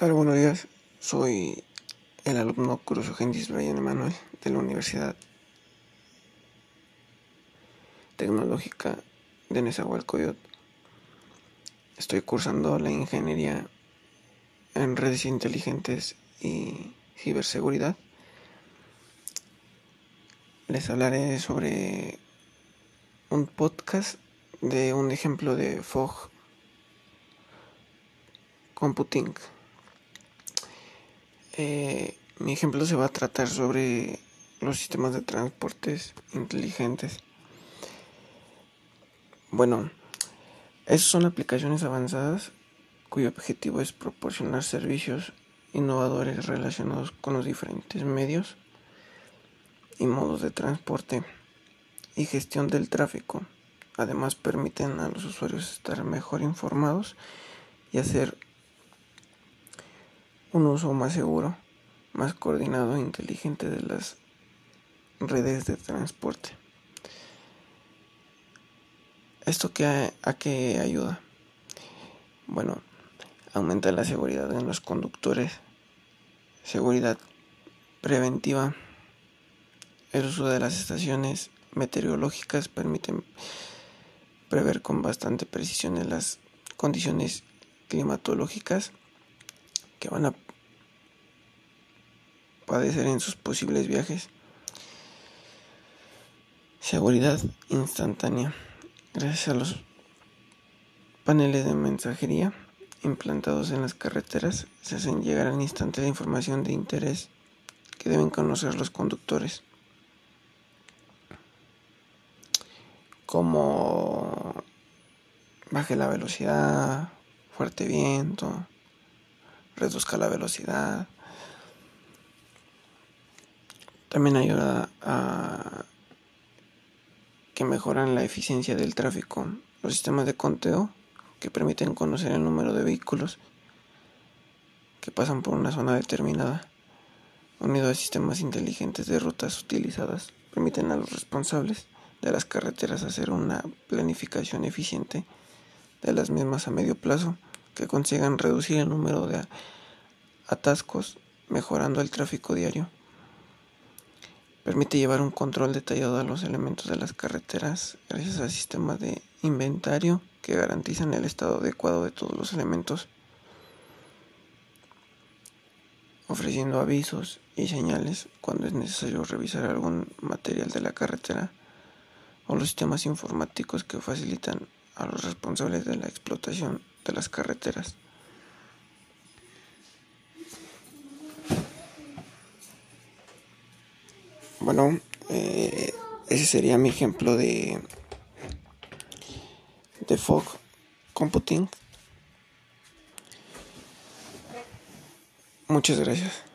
Buenos días. Soy el alumno Cruz Gendis Brian Emanuel de la Universidad Tecnológica de Nezahualcóyotl. Estoy cursando la ingeniería en redes inteligentes y ciberseguridad. Les hablaré sobre un podcast de un ejemplo de Fog Computing. Eh, mi ejemplo se va a tratar sobre los sistemas de transportes inteligentes. Bueno, esas son aplicaciones avanzadas cuyo objetivo es proporcionar servicios innovadores relacionados con los diferentes medios y modos de transporte y gestión del tráfico. Además permiten a los usuarios estar mejor informados y hacer un uso más seguro, más coordinado e inteligente de las redes de transporte. ¿Esto qué, a qué ayuda? Bueno, aumenta la seguridad en los conductores, seguridad preventiva, el uso de las estaciones meteorológicas permiten prever con bastante precisión las condiciones climatológicas que van a padecer en sus posibles viajes. Seguridad instantánea. Gracias a los paneles de mensajería implantados en las carreteras, se hacen llegar al instante la información de interés que deben conocer los conductores. Como baje la velocidad, fuerte viento, reduzca la velocidad. También ayuda a que mejoran la eficiencia del tráfico. Los sistemas de conteo que permiten conocer el número de vehículos que pasan por una zona determinada, unido a sistemas inteligentes de rutas utilizadas, permiten a los responsables de las carreteras hacer una planificación eficiente de las mismas a medio plazo que consigan reducir el número de atascos, mejorando el tráfico diario. Permite llevar un control detallado de los elementos de las carreteras gracias al sistema de inventario que garantizan el estado adecuado de todos los elementos, ofreciendo avisos y señales cuando es necesario revisar algún material de la carretera o los sistemas informáticos que facilitan a los responsables de la explotación de las carreteras. Bueno, eh, ese sería mi ejemplo de, de fog computing. Muchas gracias.